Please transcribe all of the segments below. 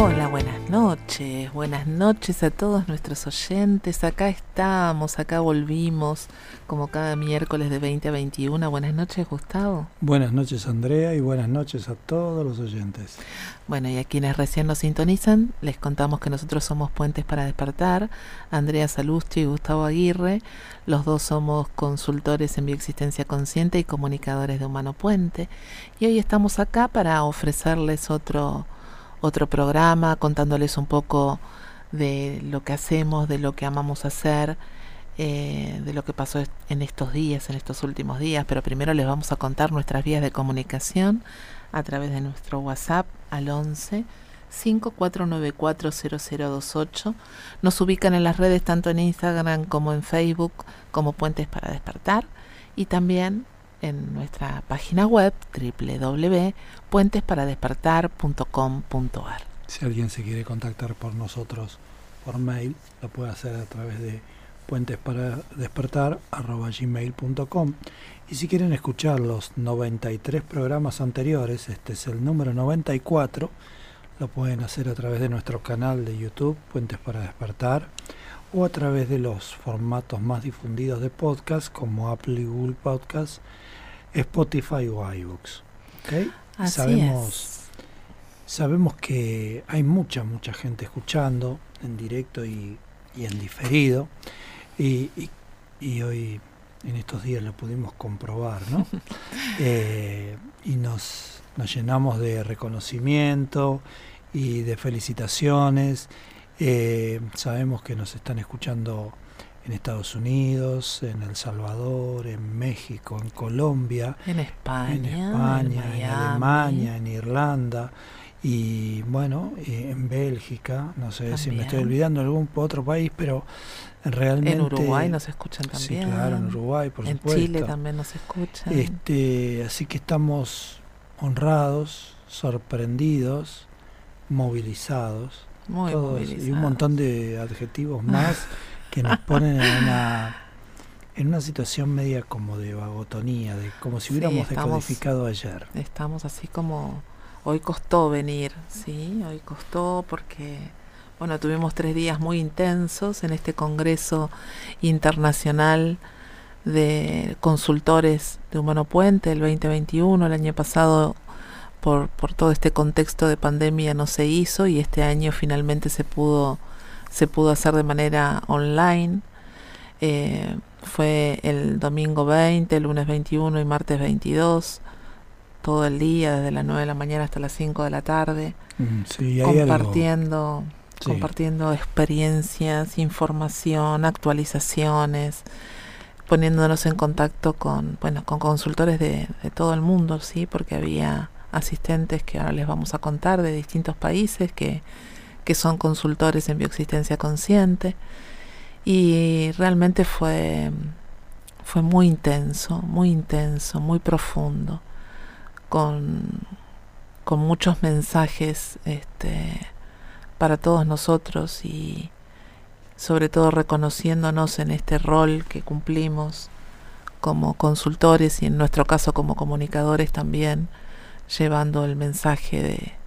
Hola, buenas noches, buenas noches a todos nuestros oyentes. Acá estamos, acá volvimos, como cada miércoles de 20 a 21. Buenas noches, Gustavo. Buenas noches, Andrea, y buenas noches a todos los oyentes. Bueno, y a quienes recién nos sintonizan, les contamos que nosotros somos Puentes para Despertar, Andrea Salustio y Gustavo Aguirre. Los dos somos consultores en bioexistencia consciente y comunicadores de Humano Puente. Y hoy estamos acá para ofrecerles otro otro programa contándoles un poco de lo que hacemos, de lo que amamos hacer, eh, de lo que pasó en estos días, en estos últimos días, pero primero les vamos a contar nuestras vías de comunicación a través de nuestro WhatsApp al 11 54940028. Nos ubican en las redes tanto en Instagram como en Facebook como Puentes para Despertar y también en nuestra página web www.puentesparadespertar.com.ar. Si alguien se quiere contactar por nosotros por mail, lo puede hacer a través de puentesparadespertar.gmail.com y si quieren escuchar los 93 programas anteriores, este es el número 94, lo pueden hacer a través de nuestro canal de YouTube, Puentes para Despertar, o a través de los formatos más difundidos de podcast como Apple y Google Podcast Spotify o iBooks. ¿okay? sabemos, sabemos que hay mucha, mucha gente escuchando en directo y, en diferido. Y, y, hoy, en estos días, lo pudimos comprobar, ¿no? Eh, y nos, nos llenamos de reconocimiento y de felicitaciones. Eh, sabemos que nos están escuchando en Estados Unidos, en El Salvador, en México, en Colombia, en España, en, España, en, Alemania, en Irlanda y bueno, en Bélgica, no sé si me estoy olvidando algún otro país, pero realmente en Uruguay nos escuchan también. Sí, claro, en Uruguay, por supuesto. En Chile también nos escuchan. Este, así que estamos honrados, sorprendidos, movilizados, Muy movilizados. y un montón de adjetivos más que nos ponen en una en una situación media como de vagotonía, de como si hubiéramos decodificado ayer. Estamos así como hoy costó venir, sí, hoy costó porque bueno, tuvimos tres días muy intensos en este congreso internacional de consultores de Humano Puente el 2021, el año pasado por, por todo este contexto de pandemia no se hizo y este año finalmente se pudo se pudo hacer de manera online. Eh, fue el domingo 20, el lunes 21 y martes 22, todo el día, desde las 9 de la mañana hasta las 5 de la tarde, mm, compartiendo, compartiendo experiencias, información, actualizaciones, poniéndonos en contacto con, bueno, con consultores de, de todo el mundo, sí, porque había asistentes que ahora les vamos a contar de distintos países que que son consultores en bioexistencia consciente. Y realmente fue fue muy intenso, muy intenso, muy profundo, con, con muchos mensajes este, para todos nosotros y sobre todo reconociéndonos en este rol que cumplimos como consultores y en nuestro caso como comunicadores también, llevando el mensaje de,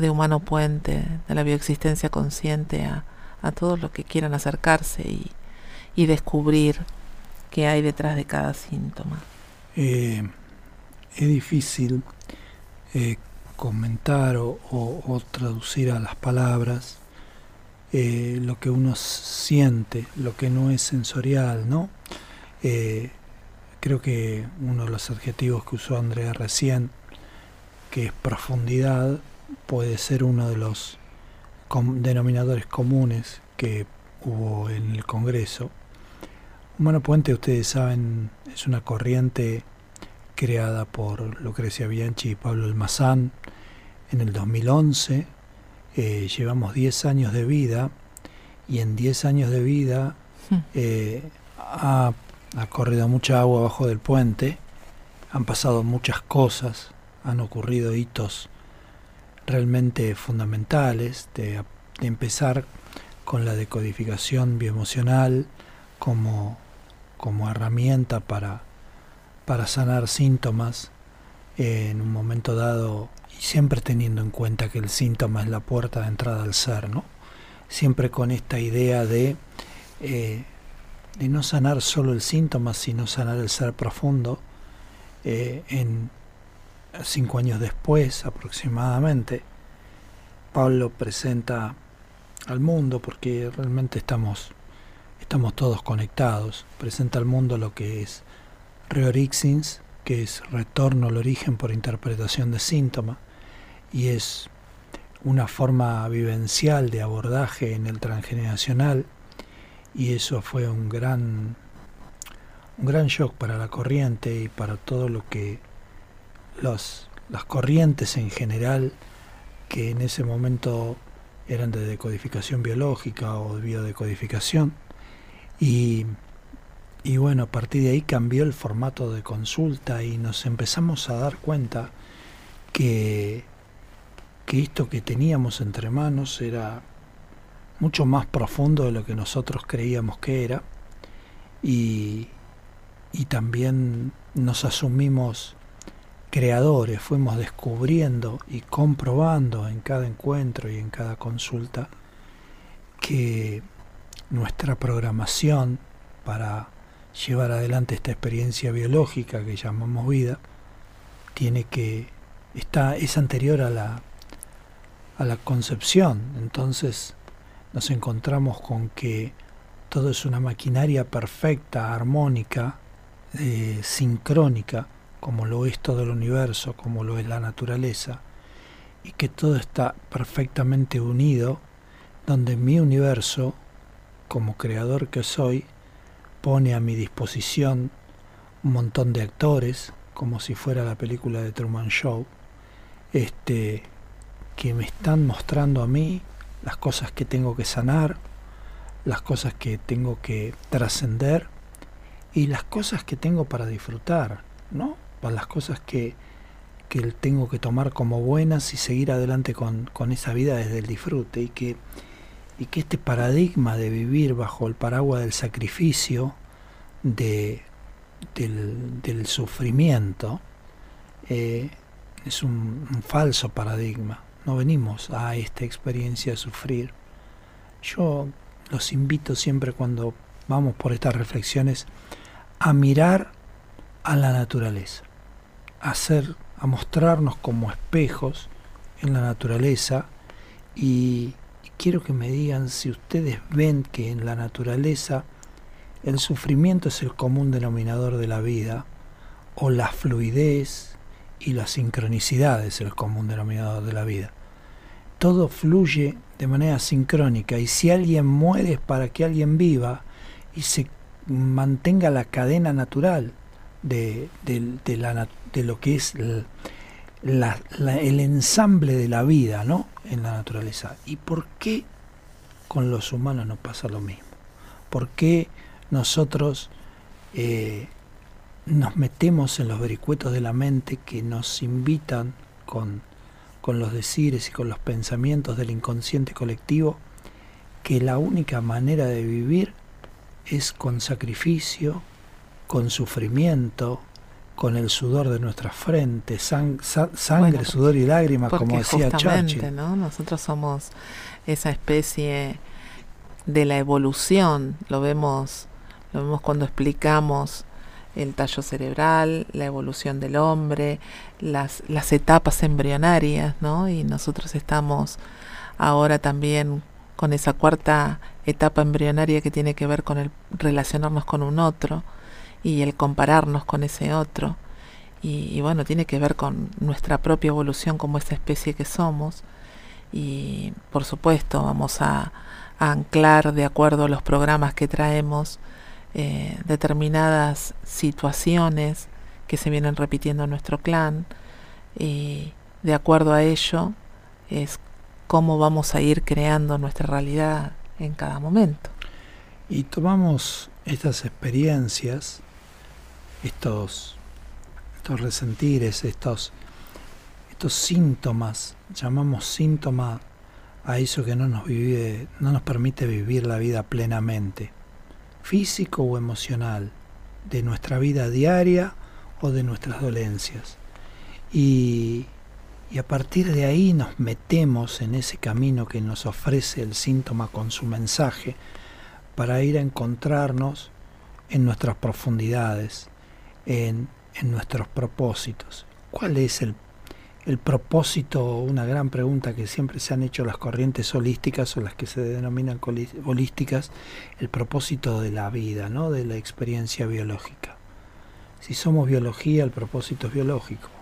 de humano puente, de la bioexistencia consciente a, a todos los que quieran acercarse y, y descubrir qué hay detrás de cada síntoma. Eh, es difícil eh, comentar o, o, traducir a las palabras eh, lo que uno siente, lo que no es sensorial, ¿no? creo que uno de los adjetivos que usó Andrea recién, que es profundidad, puede ser uno de los denominadores comunes que hubo en el Congreso. Humano Puente, ustedes saben, es una corriente creada por Lucrecia Bianchi y Pablo Almazán en el 2011. Eh, llevamos 10 años de vida y en 10 años de vida hmm. eh, ha, ha corrido mucha agua abajo del puente, han pasado muchas cosas, han ocurrido hitos realmente fundamentales de, empezar con la decodificación bioemocional como, como herramienta para, para sanar síntomas en un momento dado siempre teniendo en cuenta que el síntoma es la puerta de entrada al ser, ¿no? Siempre con esta idea de, eh, de no sanar solo el síntoma, sino sanar el ser profundo. Eh, en cinco años después aproximadamente, Pablo presenta al mundo, porque realmente estamos, estamos todos conectados, presenta al mundo lo que es Reorixins, que es retorno al origen por interpretación de síntoma, y es una forma vivencial de abordaje en el transgeneracional, y eso fue un gran, un gran shock para la corriente y para todo lo que las corrientes en general que en ese momento eran de decodificación biológica o de biodecodificación. Y, y bueno, a partir de ahí cambió el formato de consulta y nos empezamos a dar cuenta que, que esto que teníamos entre manos era mucho más profundo de lo que nosotros creíamos que era y, y también nos asumimos creadores fuimos descubriendo y comprobando en cada encuentro y en cada consulta que nuestra programación para llevar adelante esta experiencia biológica que llamamos vida tiene que está es anterior a la a la concepción. Entonces nos encontramos con que todo es una maquinaria perfecta armónica eh, sincrónica como lo es todo el universo, como lo es la naturaleza, y que todo está perfectamente unido, donde mi universo, como creador que soy, pone a mi disposición un montón de actores, como si fuera la película de Truman Show, este, que me están mostrando a mí las cosas que tengo que sanar, las cosas que tengo que trascender y las cosas que tengo para disfrutar, ¿no? Para las cosas que, que tengo que tomar como buenas y seguir adelante con, con esa vida desde el disfrute y que, y que este paradigma de vivir bajo el paraguas del sacrificio, de, del, del sufrimiento, eh, es un, un, falso paradigma. No venimos a esta experiencia a sufrir. Yo los invito siempre cuando vamos por estas reflexiones a mirar a la naturaleza a a mostrarnos como espejos en la naturaleza y, quiero que me digan si ustedes ven que en la naturaleza el sufrimiento es el común denominador de la vida o la fluidez y la sincronicidad es el común denominador de la vida. Todo fluye de manera sincrónica y si alguien muere es para que alguien viva y se mantenga la cadena natural de, de, la, de lo que es el, el ensamble de la vida ¿no? en la naturaleza. ¿Y por qué con los humanos no pasa lo mismo? ¿Por qué nosotros eh, nos metemos en los vericuetos de la mente que nos invitan con, con los decires y con los pensamientos del inconsciente colectivo que la única manera de vivir es con sacrificio, con sufrimiento, con el sudor de nuestra frente, sangre, sudor y lágrimas, como decía Churchill. ¿no? Nosotros somos esa especie de la evolución, lo vemos, lo vemos cuando explicamos el tallo cerebral, la evolución del hombre, las, las etapas embrionarias, ¿no? Y nosotros estamos ahora también con esa cuarta etapa embrionaria que tiene que ver con el relacionarnos con un otro y el compararnos con ese otro. Y, bueno, tiene que ver con nuestra propia evolución como esa especie que somos. Y por supuesto vamos a, anclar de acuerdo a los programas que traemos eh, determinadas situaciones que se vienen repitiendo en nuestro clan. Y de acuerdo a ello es cómo vamos a ir creando nuestra realidad en cada momento. Y tomamos estas experiencias estos, estos resentires, estos, estos síntomas, llamamos síntoma a eso que no nos, vive, no nos permite vivir la vida plenamente, físico o emocional, de nuestra vida diaria o de nuestras dolencias. Y, y a partir de ahí nos metemos en ese camino que nos ofrece el síntoma con su mensaje para ir a encontrarnos en nuestras profundidades, en, en nuestros propósitos. ¿Cuál es el, el, propósito? Una gran pregunta que siempre se han hecho las corrientes holísticas o las que se denominan holísticas, el propósito de la vida, ¿no? de la experiencia biológica. Si somos biología, el propósito es biológico.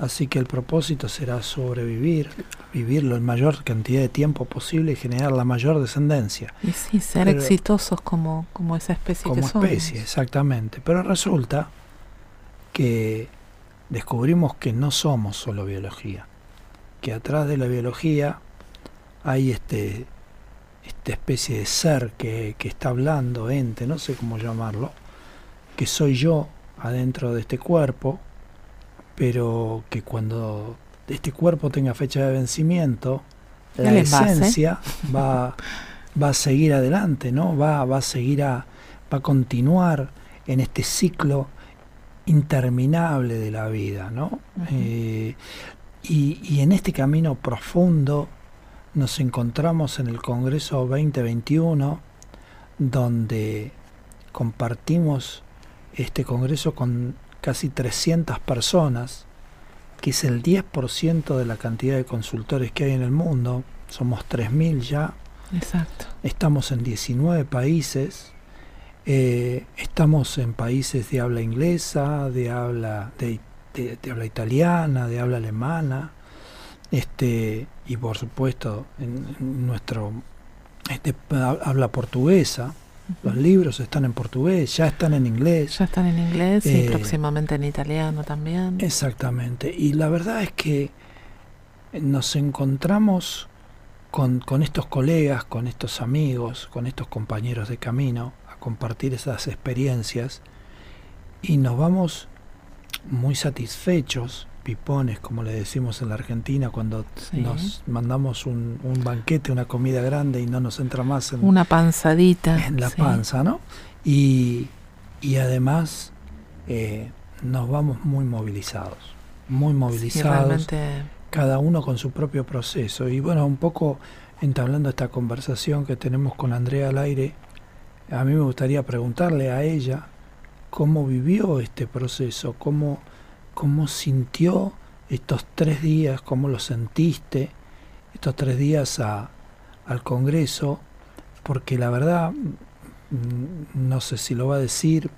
Así que el propósito será sobrevivir, vivirlo en mayor cantidad de tiempo posible y generar la mayor descendencia. Y sí, ser exitosos como, como esa especie como especie, exactamente. Pero resulta que descubrimos que no somos solo biología, que atrás de la biología hay este esta especie de ser que, que está hablando, ente, no sé cómo llamarlo, que soy yo adentro de este cuerpo, pero que cuando este cuerpo tenga fecha de vencimiento, la esencia va, va a seguir adelante, ¿no? Va, va a seguir a, va a continuar en este ciclo interminable de la vida, ¿no? Eh, y, y, en este camino profundo nos encontramos en el Congreso 2021, donde compartimos este Congreso con casi 300 personas, que es el 10% de la cantidad de consultores que hay en el mundo. Somos 3.000 ya. Exacto. Estamos en 19 países. Eh, estamos en países de habla inglesa, de habla, de, de, de, habla italiana, de habla alemana, este, y por supuesto en, en nuestro este, habla portuguesa. Los libros están en portugués, ya están en inglés. Ya están en inglés y eh, próximamente en italiano también. Exactamente. Y la verdad es que nos encontramos con, con estos colegas, con estos amigos, con estos compañeros de camino a compartir esas experiencias y nos vamos muy satisfechos pipones, como le decimos en la Argentina, cuando sí. nos mandamos un, un, banquete, una comida grande y no nos entra más en una panzadita en la sí. panza, ¿no? Y, y además eh, nos vamos muy movilizados, muy movilizados, sí, cada uno con su propio proceso. Y bueno, un poco entablando esta conversación que tenemos con Andrea al aire, a mí me gustaría preguntarle a ella cómo vivió este proceso, cómo cómo sintió estos tres días, cómo lo sentiste, estos tres días a, al Congreso, porque la verdad, no sé si lo va a decir,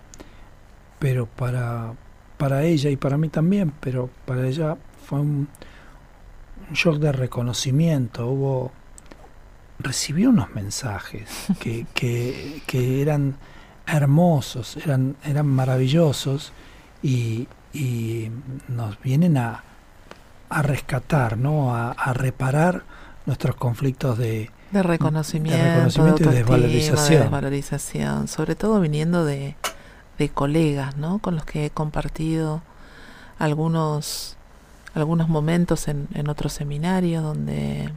pero para, para ella y para mí también, pero para ella fue un, un shock de reconocimiento, hubo recibió unos mensajes que, que, que eran hermosos, eran, eran maravillosos y, y nos vienen a, a rescatar, ¿no? A, a, reparar nuestros conflictos de, de reconocimiento, de reconocimiento de y desvalorización. De desvalorización, sobre todo viniendo de, de colegas, ¿no? Con los que he compartido algunos algunos momentos en, en otros seminarios donde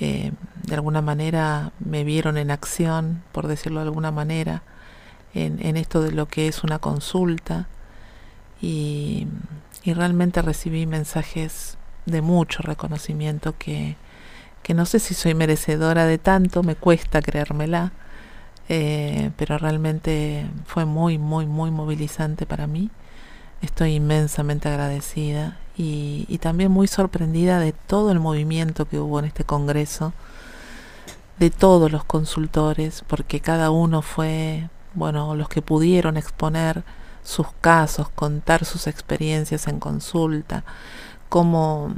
eh, de alguna manera me vieron en acción, por decirlo de alguna manera, en, en esto de lo que es una consulta y, y realmente recibí mensajes de mucho reconocimiento que, que no sé si soy merecedora de tanto, me cuesta creérmela, eh, pero realmente fue muy, muy, muy movilizante para mí. Estoy inmensamente agradecida y, y, también muy sorprendida de todo el movimiento que hubo en este Congreso, de todos los consultores, porque cada uno fue, bueno, los que pudieron exponer sus casos, contar sus experiencias en consulta, cómo,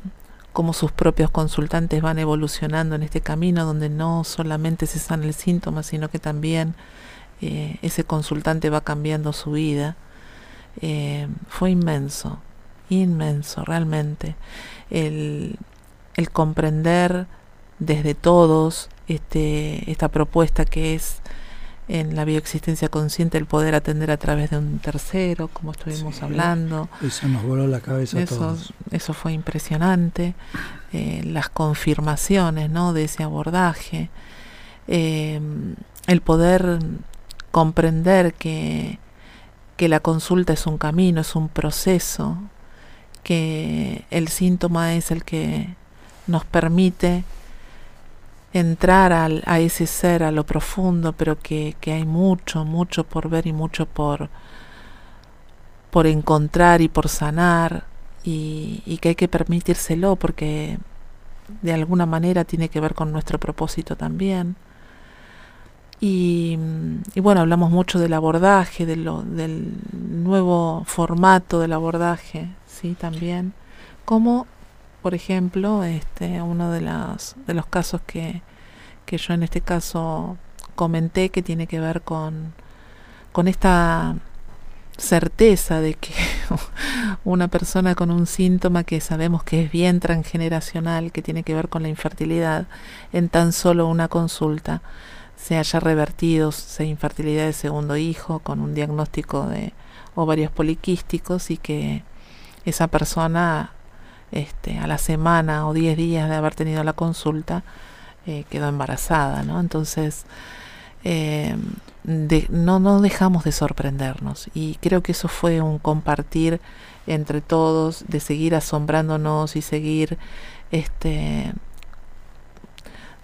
cómo sus propios consultantes van evolucionando en este camino donde no solamente se sana el síntoma, sino que también eh, ese consultante va cambiando su vida. Eh, fue inmenso, inmenso realmente. El, el comprender desde todos este, esta propuesta que es en la bioexistencia consciente el poder atender a través de un tercero, como estuvimos sí, hablando. Eso nos voló la cabeza eso, a todos. Eso fue impresionante. Eh, las confirmaciones ¿no? de ese abordaje. Eh, el poder comprender que, que la consulta es un camino, es un proceso, que el síntoma es el que nos permite entrar al, a ese ser, a lo profundo, pero que, que, hay mucho, mucho por ver y mucho por, por encontrar y por sanar y, que hay que permitírselo porque de alguna manera tiene que ver con nuestro propósito también. Y, y, bueno, hablamos mucho del abordaje, de lo, del nuevo formato del abordaje, sí, también. Como, por ejemplo, este, uno de, las, de los casos que, que yo en este caso comenté que tiene que ver con, con esta certeza de que una persona con un síntoma que sabemos que es bien transgeneracional, que tiene que ver con la infertilidad, en tan solo una consulta se haya revertido esa infertilidad de segundo hijo con un diagnóstico de ovarios poliquísticos y que esa persona este, a la semana o 10 días de haber tenido la consulta eh, quedó embarazada, ¿no? Entonces, eh, no dejamos de sorprendernos y creo que eso fue un compartir entre todos, de seguir asombrándonos y seguir este,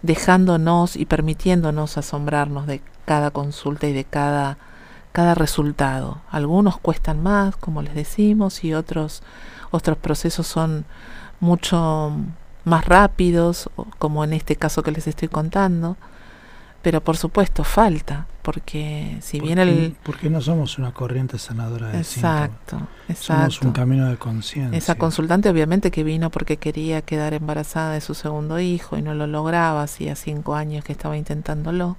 dejándonos y permitiéndonos asombrarnos de cada consulta y de cada, cada resultado. Algunos cuestan más, como les decimos, y otros, otros procesos son mucho más rápidos, como en este caso que les estoy contando. Pero por supuesto falta, porque si bien el... Porque no somos una corriente sanadora de Exacto, exacto. Somos un camino de conciencia. Esa consultante obviamente que vino porque quería quedar embarazada de su segundo hijo y no lo lograba, hacía cinco años que estaba intentándolo.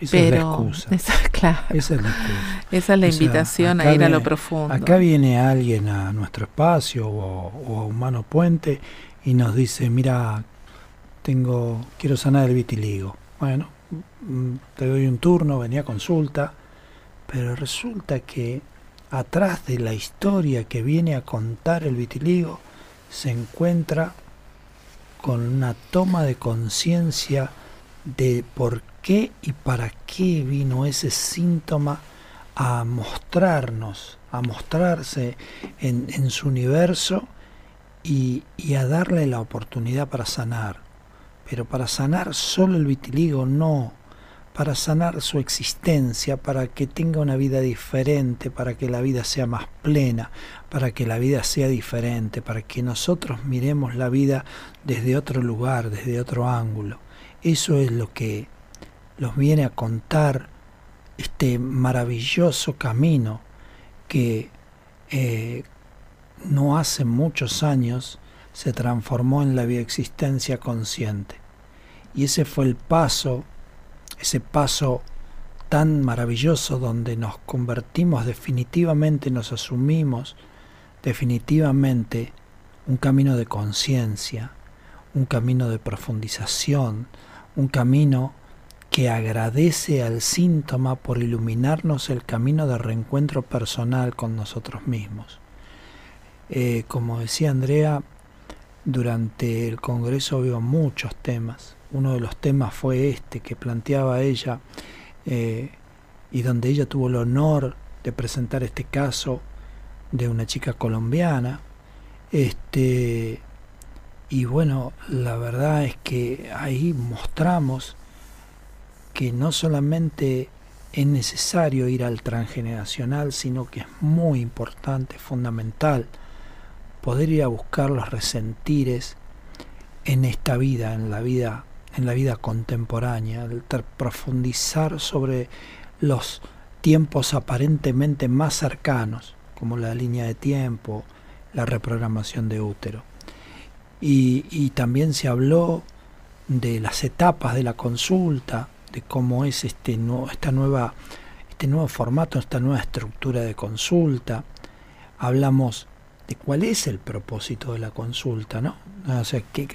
Esa pero, es la excusa. Esa, claro, esa es la excusa. Esa es la O sea, invitación a ir a lo profundo. Acá viene alguien a nuestro espacio o, o a Humano Puente y nos dice, mira, tengo, quiero sanar el vitiligo. Bueno, mm, te doy un turno, venía a consulta, pero resulta que atrás de la historia que viene a contar el vitiligo se encuentra con una toma de conciencia de por qué y para qué vino ese síntoma a mostrarnos, a mostrarse en, su universo y, y a darle la oportunidad para sanar. Pero para sanar solo el vitiligo, no. Para sanar su existencia, para que tenga una vida diferente, para que la vida sea más plena, para que la vida sea diferente, para que nosotros miremos la vida desde otro lugar, desde otro ángulo. Eso es lo que nos viene a contar este maravilloso camino que eh, no hace muchos años se transformó en la bioexistencia consciente. Y ese fue el paso, ese paso tan maravilloso donde nos convertimos definitivamente, nos asumimos definitivamente un camino de conciencia, un camino de profundización, un camino que agradece al síntoma por iluminarnos el camino de reencuentro personal con nosotros mismos. Eh, como decía Andrea, durante el Congreso hubo muchos temas. Uno de los temas fue este que planteaba ella eh, y donde ella tuvo el honor de presentar este caso de una chica colombiana. Este, y bueno, la verdad es que ahí mostramos que no solamente es necesario ir al transgeneracional, sino que es muy importante, fundamental, poder ir a buscar los resentires en esta vida, en la vida, en la vida contemporánea, el profundizar sobre los tiempos aparentemente más cercanos, como la línea de tiempo, la reprogramación de útero. Y, y también se habló de las etapas de la consulta, de cómo es este, esta nueva, este nuevo formato, esta nueva estructura de consulta. Hablamos de cuál es el propósito de la consulta, ¿no? O sea, que,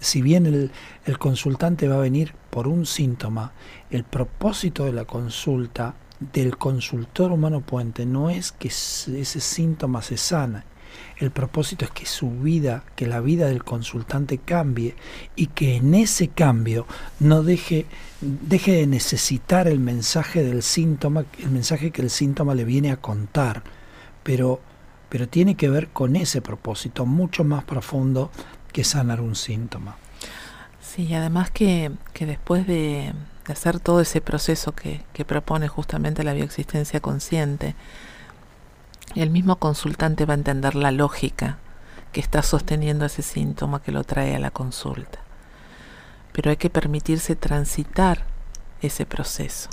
si bien el, el consultante va a venir por un síntoma, el propósito de la consulta del consultor humano puente no es que ese síntoma se sana, el propósito es que su vida, que la vida del consultante cambie y que en ese cambio no deje, deje de necesitar el mensaje del síntoma, el mensaje que el síntoma le viene a contar, pero pero tiene que ver con ese propósito mucho más profundo que sanar un síntoma. Sí, además que, que después de, hacer todo ese proceso que, que propone justamente la bioexistencia consciente, el mismo consultante va a entender la lógica que está sosteniendo ese síntoma que lo trae a la consulta. Pero hay que permitirse transitar ese proceso.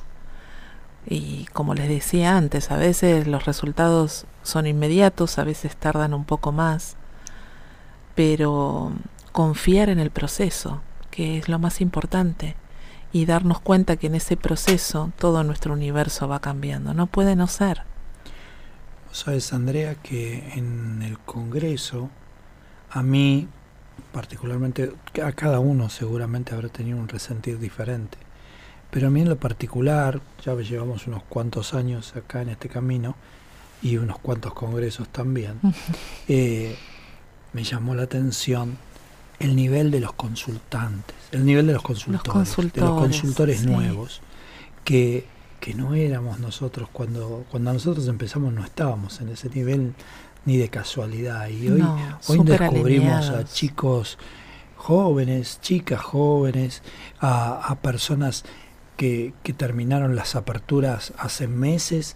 Y como les decía antes, a veces los resultados son inmediatos, a veces tardan un poco más, pero confiar en el proceso, que es lo más importante, y darnos cuenta que en ese proceso todo nuestro universo va cambiando. No puede no ser. Sabes, Andrea, que en el Congreso, a mí, particularmente, a cada uno seguramente habrá tenido un resentir diferente, pero a mí en lo particular, ya llevamos unos cuantos años acá en este camino y unos cuantos congresos también, eh, me llamó la atención el nivel de los consultantes, el nivel de los consultores, de los consultores nuevos, que, que no éramos nosotros cuando, cuando nosotros empezamos no estábamos en ese nivel ni de casualidad. Y hoy, hoy descubrimos a chicos jóvenes, chicas jóvenes, a, a personas que, que, terminaron las aperturas hace meses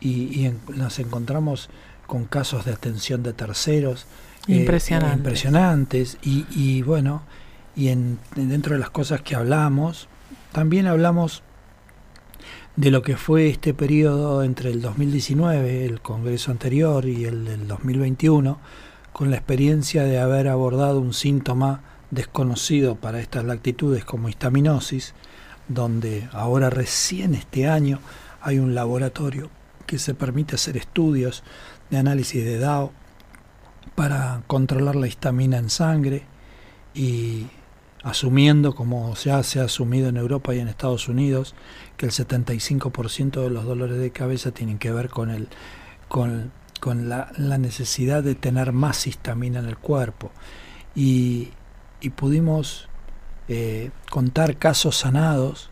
y, y nos encontramos con casos de atención de terceros eh, impresionantes, impresionantes. Y, y, bueno y en, dentro de las cosas que hablamos también hablamos de lo que fue este periodo entre el 2019 el congreso anterior y el del 2021 con la experiencia de haber abordado un síntoma desconocido para estas lactitudes como histaminosis donde ahora recién este año hay un laboratorio que se permite hacer estudios de análisis de DAO para controlar la histamina en sangre y asumiendo, como ya se ha asumido en Europa y en Estados Unidos, que el 75% de los dolores de cabeza tienen que ver con, el, con, con la, la, necesidad de tener más histamina en el cuerpo. Y, y pudimos eh, contar casos sanados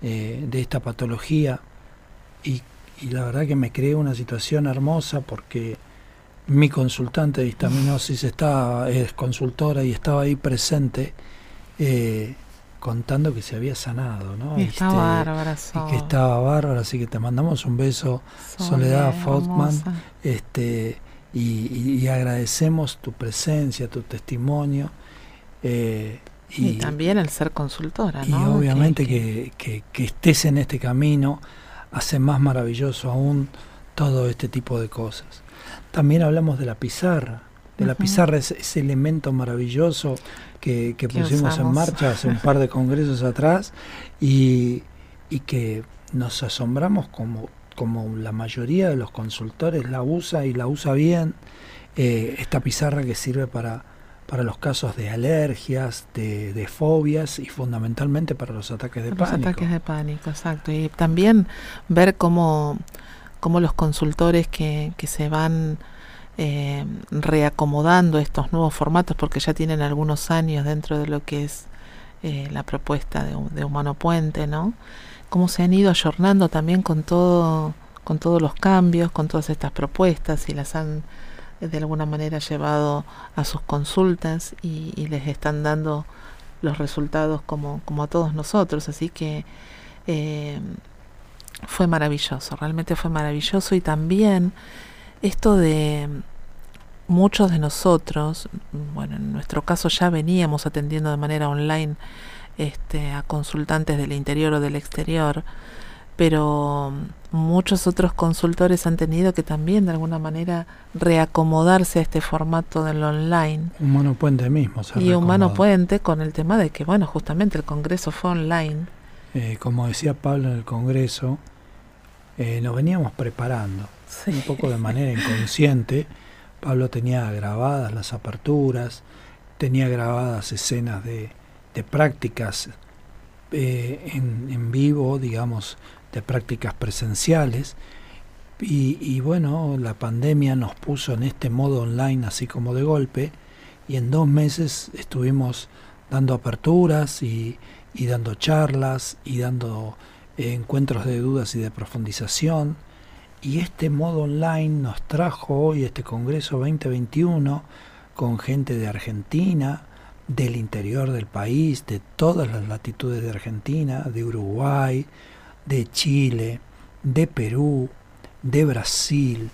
eh, de esta patología y, la verdad que me creó una situación hermosa porque mi consultante de histaminosis estaba, es consultora y estaba ahí presente eh, contando que se había sanado, ¿no? Y este, bárbara, y que estaba bárbara, así que te mandamos un beso, Soledad Faultman, este, y, y, agradecemos tu presencia, tu testimonio. Eh, y, también el ser consultora, ¿no? Y obviamente que, que, que, estés en este camino hace más maravilloso aún todo este tipo de cosas. También hablamos de la pizarra, de la pizarra, ese, ese elemento maravilloso que, que pusimos usamos? en marcha hace un par de congresos atrás y, y que nos asombramos como, como la mayoría de los consultores la usa y la usa bien, eh, esta pizarra que sirve para para los casos de alergias, de, de, fobias y fundamentalmente para los ataques de pánico. Los ataques de pánico, exacto. Y también ver cómo, cómo los consultores que, que se van eh, reacomodando estos nuevos formatos, porque ya tienen algunos años dentro de lo que es eh, la propuesta de, de, Humano Puente, ¿no? Cómo se han ido ayornando también con todo, con todos los cambios, con todas estas propuestas y las han de alguna manera llevado a sus consultas y, les están dando los resultados como, como a todos nosotros. Así que eh, fue maravilloso, realmente fue maravilloso y también esto de muchos de nosotros, bueno, en nuestro caso ya veníamos atendiendo de manera online este, a consultantes del interior o del exterior, pero muchos otros consultores han tenido que también de alguna manera reacomodarse a este formato del online. Humano Puente mismo. Se y Humano Puente con el tema de que, bueno, justamente el Congreso fue online. Eh, como decía Pablo en el Congreso, eh, nos veníamos preparando, un poco de manera inconsciente. Pablo tenía grabadas las aperturas, tenía grabadas escenas de, de prácticas eh, en, en vivo, digamos, de prácticas presenciales. Y, y, bueno, la pandemia nos puso en este modo online así como de golpe y en dos meses estuvimos dando aperturas y, y dando charlas y dando eh, encuentros de dudas y de profundización y este modo online nos trajo hoy este Congreso 2021 con gente de Argentina, del interior del país, de todas las latitudes de Argentina, de Uruguay, de Chile, de Perú, de Brasil,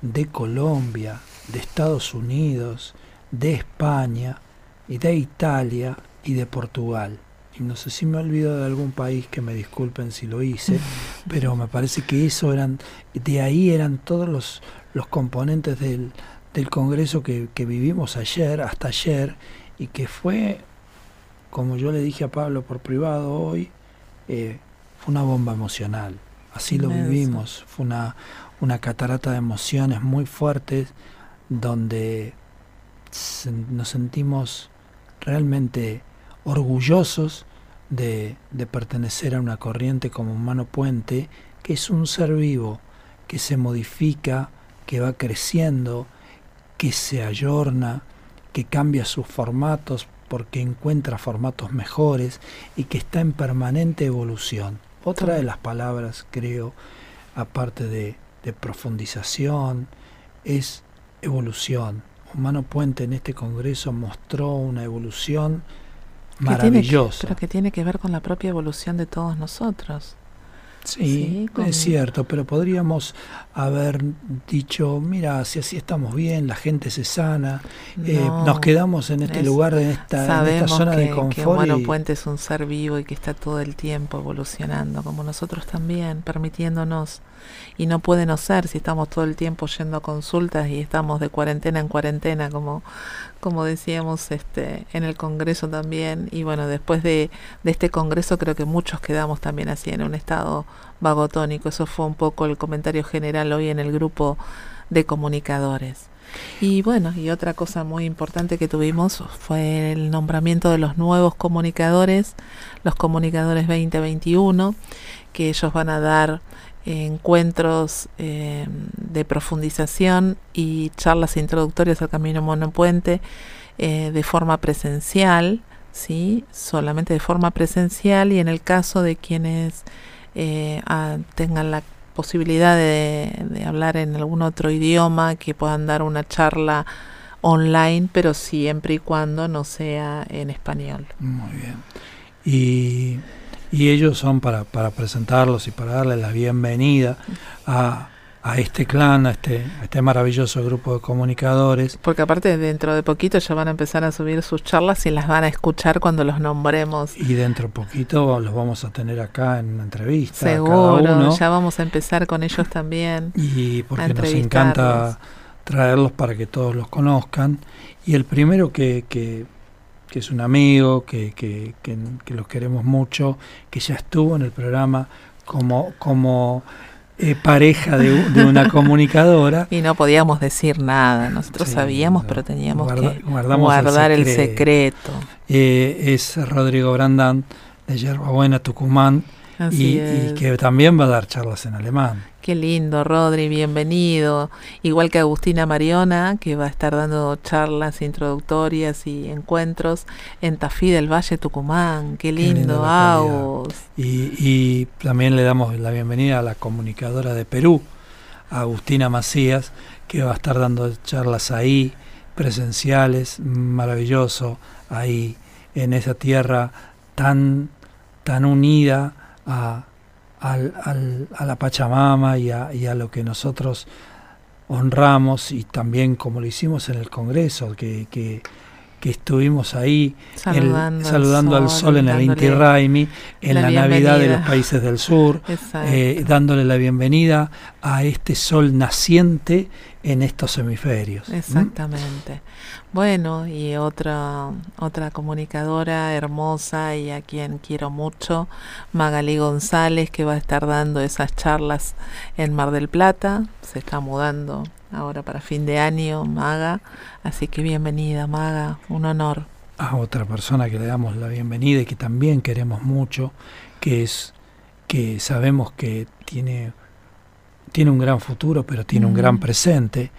de Colombia, de Estados Unidos, de España y de Italia y de Portugal. Y no sé si me olvido de algún país que me disculpen si lo hice, pero me parece que eso eran, de ahí eran todos los, los componentes del, del Congreso que, que vivimos ayer, hasta ayer, y que fue, como yo le dije a Pablo por privado hoy, eh, fue una bomba emocional. Así lo vivimos, fue una, una catarata de emociones muy fuertes donde nos sentimos realmente orgullosos de, de, pertenecer a una corriente como Humano Puente, que es un ser vivo, que se modifica, que va creciendo, que se ayorna, que cambia sus formatos porque encuentra formatos mejores y que está en permanente evolución. Otra de las palabras, creo, aparte de, profundización, es evolución. Humano Puente en este congreso mostró una evolución maravillosa. pero que tiene que ver con la propia evolución de todos nosotros. Sí, es cierto, pero podríamos haber dicho, mira, si así estamos bien, la gente se sana, eh, nos quedamos en este lugar, en esta, en esta zona de confort. Que Puente es un ser vivo y que está todo el tiempo evolucionando, como nosotros también, permitiéndonos y no puede no ser si estamos todo el tiempo yendo a consultas y estamos de cuarentena en cuarentena, como, como decíamos este, en el Congreso también. Y bueno, después de, de este Congreso creo que muchos quedamos también así en un estado vagotónico. Eso fue un poco el comentario general hoy en el grupo de comunicadores. Y bueno, y otra cosa muy importante que tuvimos fue el nombramiento de los nuevos comunicadores, los comunicadores 2021, que ellos van a dar encuentros eh, de profundización y charlas introductorias al Camino Monopuente eh, de forma presencial, ¿sí? solamente de forma presencial y en el caso de quienes eh, tengan la posibilidad de, hablar en algún otro idioma, que puedan dar una charla online, pero siempre y cuando no sea en español. Muy bien. Y y ellos son para, para presentarlos y para darles la bienvenida a, a este clan, a este, este maravilloso grupo de comunicadores. Porque aparte dentro de poquito ya van a empezar a subir sus charlas y las van a escuchar cuando los nombremos. Y dentro de poquito los vamos a tener acá en una entrevista. Seguro, ya vamos a empezar con ellos también. Y porque nos encanta traerlos para que todos los conozcan. Y el primero que, que que es un amigo, que, que, que, los queremos mucho, que ya estuvo en el programa como, como eh, pareja de, una comunicadora. Y no podíamos decir nada, nosotros sabíamos, pero teníamos que guardar el secreto. Eh, es Rodrigo Brandán de Yerba Buena, Tucumán, y, y, que también va a dar charlas en alemán. Qué lindo, Rodri, bienvenido. Igual que Agustina Mariona, que va a estar dando charlas introductorias y encuentros en Tafí del Valle Tucumán. Qué lindo, Agus. Y, y también le damos la bienvenida a la comunicadora de Perú, Agustina Macías, que va a estar dando charlas ahí, presenciales, maravilloso, ahí, en esa tierra tan, tan unida a al, al, a la Pachamama y a, y a, lo que nosotros honramos y también como lo hicimos en el Congreso, que, que, que estuvimos ahí saludando, al sol en el Inti Raimi, en la, Navidad de los países del sur, eh, dándole la bienvenida a este sol naciente en estos hemisferios. Exactamente. Bueno, y otra, otra comunicadora hermosa y a quien quiero mucho, Magali González, que va a estar dando esas charlas en Mar del Plata. Se está mudando ahora para fin de año, Maga. Así que bienvenida, Maga, un honor. A otra persona que le damos la bienvenida y que también queremos mucho, que es que sabemos que tiene, tiene un gran futuro, pero tiene un gran presente,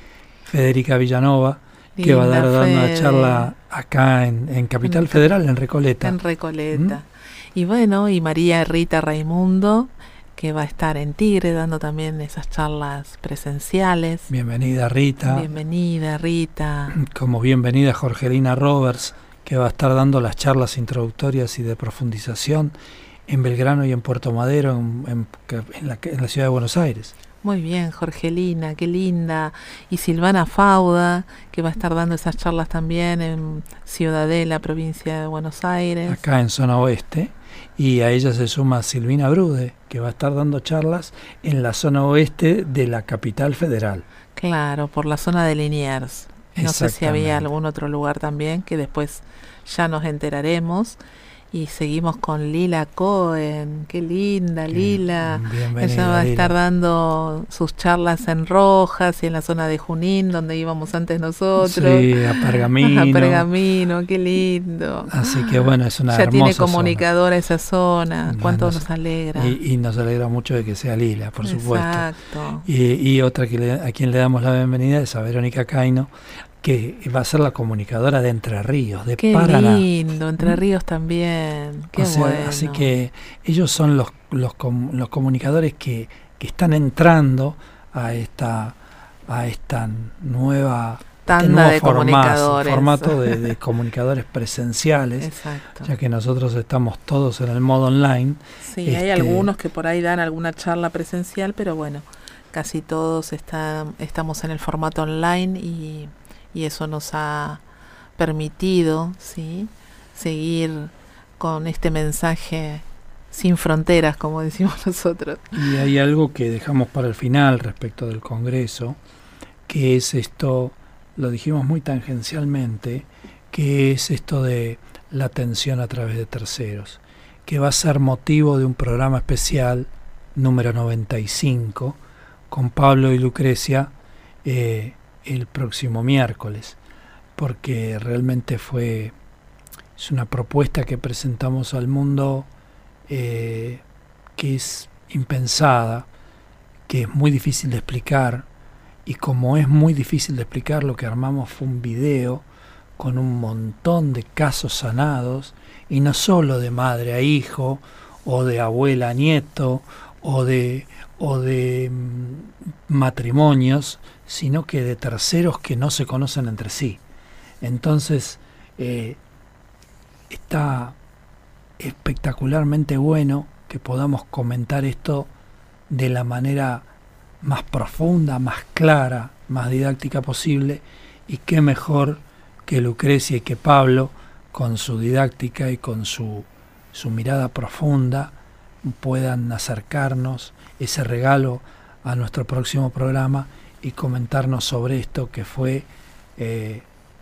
Federica Villanova que va a dar una charla acá en, Capital Federal, en Recoleta. En Recoleta. ¿Mm? Y bueno, y María Rita Raimundo, que va a estar en Tigre dando también esas charlas presenciales. Bienvenida Rita. Bienvenida Rita. Como bienvenida Jorgelina Roberts, que va a estar dando las charlas introductorias y de profundización en Belgrano y en Puerto Madero, en, la, en la ciudad de Buenos Aires. Muy bien, Jorgelina, qué linda. Y Silvana Fauda, que va a estar dando esas charlas también en Ciudadela, provincia de Buenos Aires. Acá en zona oeste. Y a ella se suma Silvina Brude, que va a estar dando charlas en la zona oeste de la capital federal. Claro, por la zona de Liniers. No sé si había algún otro lugar también, que después ya nos enteraremos. Y seguimos con Lila Cohen, qué linda Lila. Ella va a estar dando sus charlas en Rojas y en la zona de Junín, donde íbamos antes nosotros. Sí, a Pergamino. A Pergamino, qué lindo. Así que bueno, es una Ya tiene comunicadora esa zona, cuánto nos, alegra. Y, nos alegra mucho de que sea Lila, por supuesto. Exacto. Y, y otra que a quien le damos la bienvenida es a Verónica Caino, que va a ser la comunicadora de Entre Ríos, de Qué Paraná. lindo, Entre ¿Mm? Ríos también. Qué bueno. Así que ellos son los, los, los comunicadores que, que, están entrando a esta, a esta nueva Tanda de comunicadores. formato de, de, comunicadores presenciales, Exacto. ya que nosotros estamos todos en el modo online. Sí, hay este, algunos que por ahí dan alguna charla presencial, pero bueno, casi todos están, estamos en el formato online y y eso nos ha permitido ¿sí? seguir con este mensaje sin fronteras, como decimos nosotros. Y hay algo que dejamos para el final respecto del Congreso, que es esto, lo dijimos muy tangencialmente, que es esto de la atención a través de terceros, que va a ser motivo de un programa especial número 95 con Pablo y Lucrecia eh, el próximo miércoles, porque realmente fue es una propuesta que presentamos al mundo eh, que es impensada, que es muy difícil de explicar, y como es muy difícil de explicar, lo que armamos fue un video con un montón de casos sanados, y no solo de madre a hijo, o de abuela a nieto, o de, o de mm, matrimonios, sino que de terceros que no se conocen entre sí. Entonces, eh, está espectacularmente bueno que podamos comentar esto de la manera más profunda, más clara, más didáctica posible, y qué mejor que Lucrecia y que Pablo, con su didáctica y con su, su mirada profunda, puedan acercarnos ese regalo a nuestro próximo programa y comentarnos sobre esto que fue eh,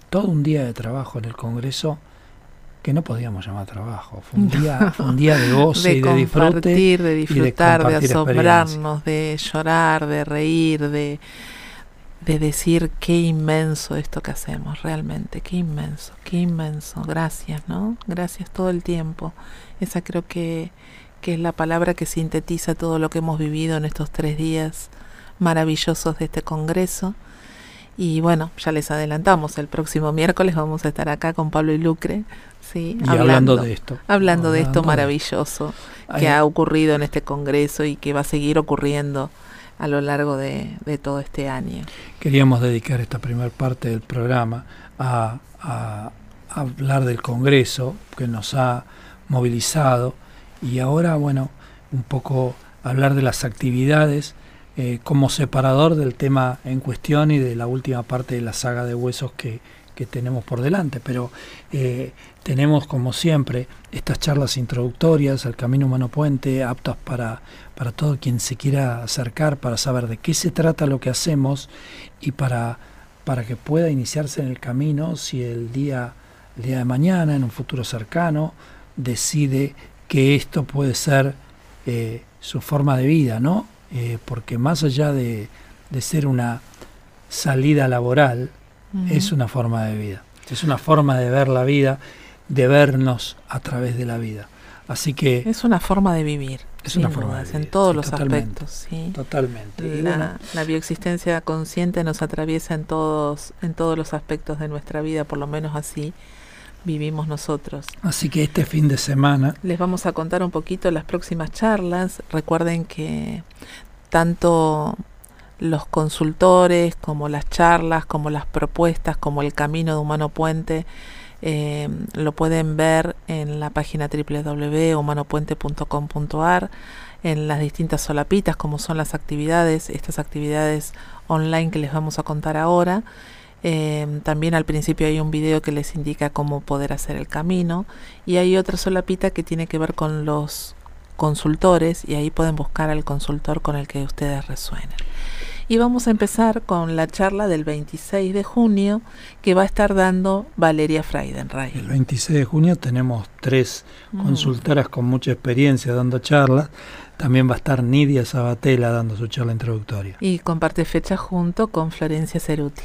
todo un día de trabajo en el Congreso que no podíamos llamar trabajo, fue un día, un día de goce y de disfrute. De disfrutar, de, asombrarnos, de llorar, de reír, de, de decir qué inmenso esto que hacemos, realmente, qué inmenso, qué inmenso. Gracias, ¿no? Gracias todo el tiempo. Esa creo que, que es la palabra que sintetiza todo lo que hemos vivido en estos tres días maravillosos de este Congreso. Y bueno, ya les adelantamos, el próximo miércoles vamos a estar acá con Pablo y Lucre, ¿sí? hablando, de esto. Hablando, de esto maravilloso que ha ocurrido en este Congreso y que va a seguir ocurriendo a lo largo de, todo este año. Queríamos dedicar esta primera parte del programa a, a hablar del Congreso que nos ha movilizado y ahora, bueno, un poco hablar de las actividades eh, como separador del tema en cuestión y de la última parte de la saga de huesos que, que tenemos por delante. Pero eh, tenemos, como siempre, estas charlas introductorias al Camino Humano Puente, aptas para, para todo quien se quiera acercar, para saber de qué se trata lo que hacemos y para, para que pueda iniciarse en el camino si el día, el día de mañana, en un futuro cercano, decide que esto puede ser eh, su forma de vida, ¿no? Eh, porque más allá de, ser una salida laboral, es una forma de vida, es una forma de ver la vida, de vernos a través de la vida. Así que... Es una forma de vivir. Es una forma de En todos los aspectos. ¿sí? Totalmente. La, la, bioexistencia consciente nos atraviesa en todos, en todos los aspectos de nuestra vida, por lo menos así vivimos nosotros. Así que este fin de semana les vamos a contar un poquito las próximas charlas. Recuerden que tanto los consultores como las charlas, como las propuestas, como el camino de Humano Puente, eh, lo pueden ver en la página www.humanopuente.com.ar, en las distintas solapitas, como son las actividades, estas actividades online que les vamos a contar ahora. Eh, también al principio hay un video que les indica cómo poder hacer el camino y hay otra solapita que tiene que ver con los consultores y ahí pueden buscar al consultor con el que ustedes resuenen. Y vamos a empezar con la charla del 26 de junio que va a estar dando Valeria Freidenreich. El 26 de junio tenemos tres mm. consultoras con mucha experiencia dando charlas. También va a estar Nidia Sabatella dando su charla introductoria. Y comparte fecha junto con Florencia Ceruti.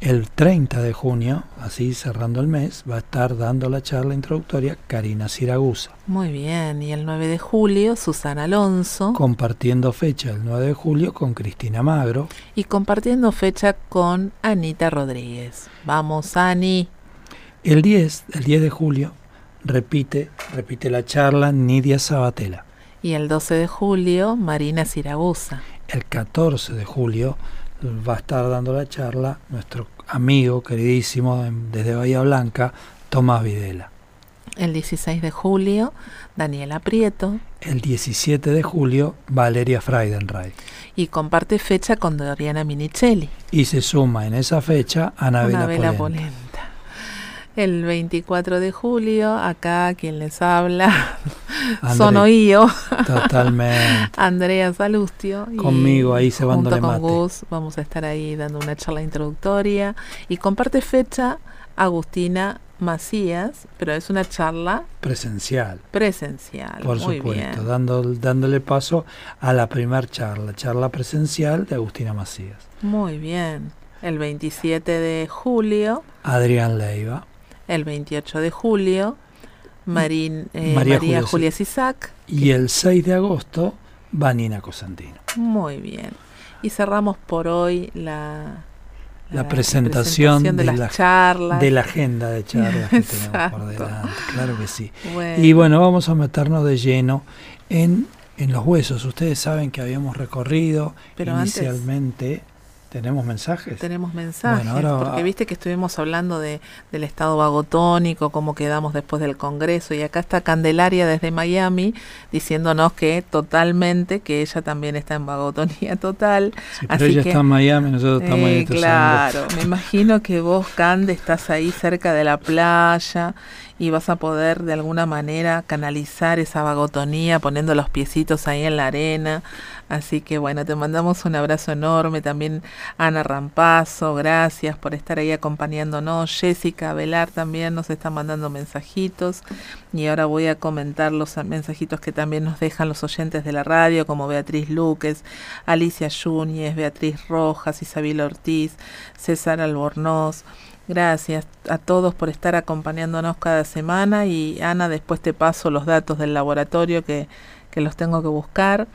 El 30 de junio, así cerrando el mes, va a estar dando la charla introductoria Karina Siragusa. Muy bien, y el 9 de julio, Susana Alonso. Compartiendo fecha el 9 de julio con Cristina Magro. Y compartiendo fecha con Anita Rodríguez. Vamos, Ani. El 10, el 10 de julio, repite, repite la charla Nidia Sabatella. Y el 12 de julio, Marina Siragusa. El 14 de julio, va a estar dando la charla nuestro amigo queridísimo desde Bahía Blanca, Tomás Videla. El 16 de julio, Daniela Prieto. El 17 de julio, Valeria Freidenreich. Y comparte fecha con Doriana Minicelli. Y se suma en esa fecha Anabela, Anabela Polenta. El 24 de julio, acá quien les habla, Sono yo. Totalmente. Andrea Salustio. Conmigo ahí se van con mate. Gus vamos a estar ahí dando una charla introductoria. Y comparte fecha Agustina Macías, pero es una charla presencial. Presencial. Por supuesto, Dando, dándole paso a la primera charla, charla presencial de Agustina Macías. Muy bien. El 27 de julio. Adrián Leiva. El 28 de julio. Marín, eh, María, Julia, Sisac. Y el 6 de agosto, Vanina Cosantino. Muy bien. Y cerramos por hoy la, la, presentación, de, las charlas. De la agenda de charlas que tenemos por delante. Claro que sí. Y bueno, vamos a meternos de lleno en, en los huesos. Ustedes saben que habíamos recorrido inicialmente. ¿Tenemos mensajes? Tenemos mensajes, porque viste que estuvimos hablando de, del estado vagotónico, cómo quedamos después del Congreso, y acá está Candelaria desde Miami diciéndonos que totalmente, que ella también está en vagotonía total. pero ella está en Miami, nosotros estamos ahí. Eh, claro, me imagino que vos, Cande, estás ahí cerca de la playa y vas a poder de alguna manera canalizar esa vagotonía poniendo los piecitos ahí en la arena. Así que bueno, te mandamos un abrazo enorme. También Ana Rampazo, gracias por estar ahí acompañándonos. Jessica Velar también nos está mandando mensajitos. Y ahora voy a comentar los mensajitos que también nos dejan los oyentes de la radio, como Beatriz Luques, Alicia Yúñez, Beatriz Rojas, Isabel Ortiz, César Albornoz. Gracias a todos por estar acompañándonos cada semana y Ana, después te paso los datos del laboratorio que, que los tengo que buscar.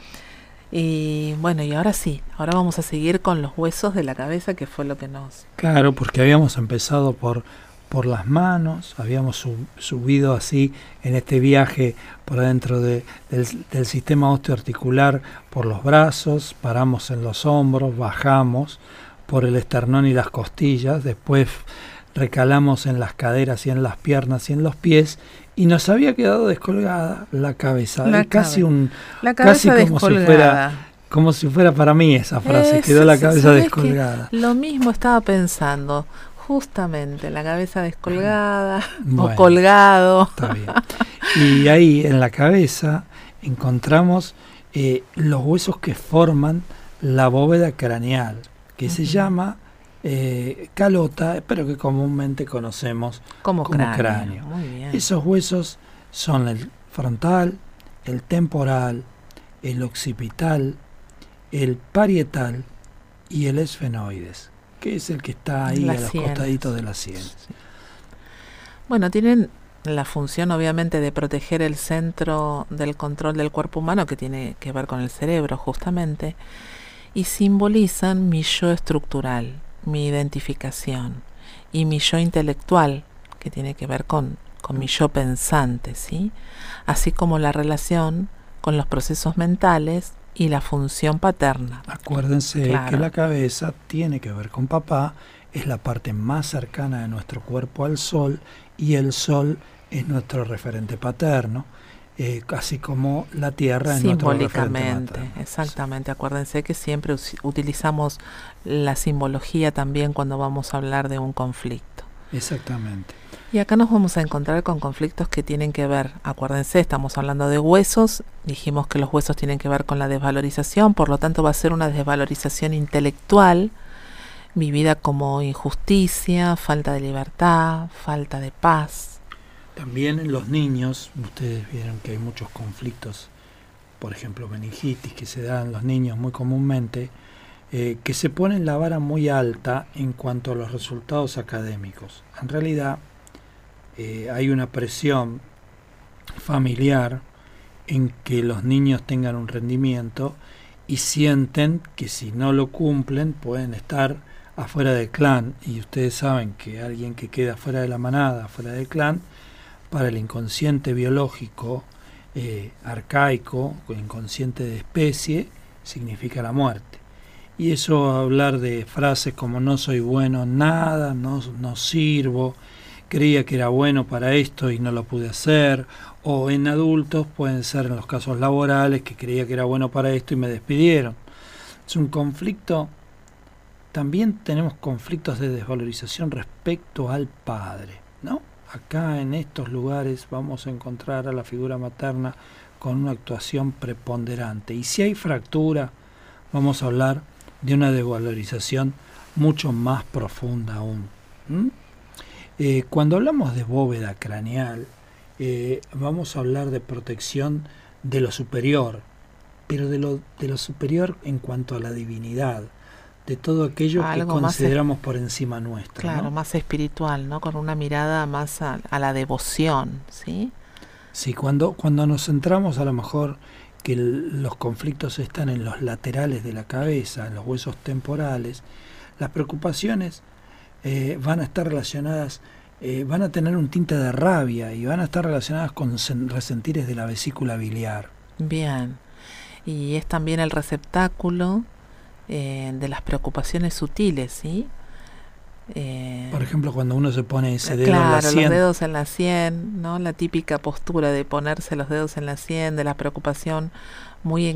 Y bueno, y ahora sí, ahora vamos a seguir con los huesos de la cabeza, que fue lo que nos... Claro, porque habíamos empezado por, por las manos, habíamos subido así en este viaje por adentro de, del, del sistema osteoarticular por los brazos, paramos en los hombros, bajamos, por el esternón y las costillas, después recalamos en las caderas y en las piernas y en los pies y nos había quedado descolgada la cabeza, casi un casi como si fuera como si fuera para mí esa frase, quedó la cabeza descolgada. Lo mismo estaba pensando, justamente la cabeza descolgada o colgado. Está bien. Y ahí en la cabeza encontramos eh, los huesos que forman la bóveda craneal que se llama eh, calota, pero que comúnmente conocemos como, cráneo. Esos huesos son el frontal, el temporal, el occipital, el parietal y el esfenoides, que es el que está ahí a los costaditos de la sien. Bueno, tienen la función obviamente de proteger el centro del control del cuerpo humano que tiene que ver con el cerebro justamente y simbolizan mi yo estructural, mi identificación y mi yo intelectual, que tiene que ver con con mi yo pensante, ¿sí? Así como la relación con los procesos mentales y la función paterna. Acuérdense que la cabeza tiene que ver con papá, es la parte más cercana de nuestro cuerpo al sol y el sol es nuestro referente paterno. Eh, así como la tierra nuestro referente exactamente. Acuérdense que siempre utilizamos la simbología también cuando vamos a hablar de un conflicto. Exactamente. Y acá nos vamos a encontrar con conflictos que tienen que ver, acuérdense, estamos hablando de huesos, dijimos que los huesos tienen que ver con la desvalorización, por lo tanto va a ser una desvalorización intelectual, vivida como injusticia, falta de libertad, falta de paz. También en los niños, ustedes vieron que hay muchos conflictos, por ejemplo, meningitis que se dan en los niños muy comúnmente, eh, que se ponen la vara muy alta en cuanto a los resultados académicos. En realidad, eh, hay una presión familiar en que los niños tengan un rendimiento y sienten que si no lo cumplen pueden estar afuera del clan y ustedes saben que alguien que queda fuera de la manada, fuera del clan, para el inconsciente biológico eh, arcaico, inconsciente de especie, significa la muerte. Y eso hablar de frases como no soy bueno nada, no, no sirvo, creía que era bueno para esto y no lo pude hacer, o en adultos pueden ser en los casos laborales que creía que era bueno para esto y me despidieron. Es un conflicto, también tenemos conflictos de desvalorización respecto al padre, ¿no? Acá en estos lugares vamos a encontrar a la figura materna con una actuación preponderante. Y si hay fractura, vamos a hablar de una desvalorización mucho más profunda aún. Eh, cuando hablamos de bóveda craneal, eh, vamos a hablar de protección de lo superior, pero de lo, de lo superior en cuanto a la divinidad, de todo aquello que consideramos por encima nuestro. Claro, más espiritual, ¿no? Con una mirada más a, la devoción, ¿sí? Sí, cuando, cuando nos centramos a lo mejor que los conflictos están en los laterales de la cabeza, en los huesos temporales, las preocupaciones eh, van a estar relacionadas, eh, van a tener un tinte de rabia y van a estar relacionadas con resentires de la vesícula biliar. Bien, y es también el receptáculo eh, de las preocupaciones sutiles, ¿sí? Por ejemplo, cuando uno se pone ese dedo en la sien. los dedos en la sien, ¿no? La típica postura de ponerse los dedos en la sien, de la preocupación muy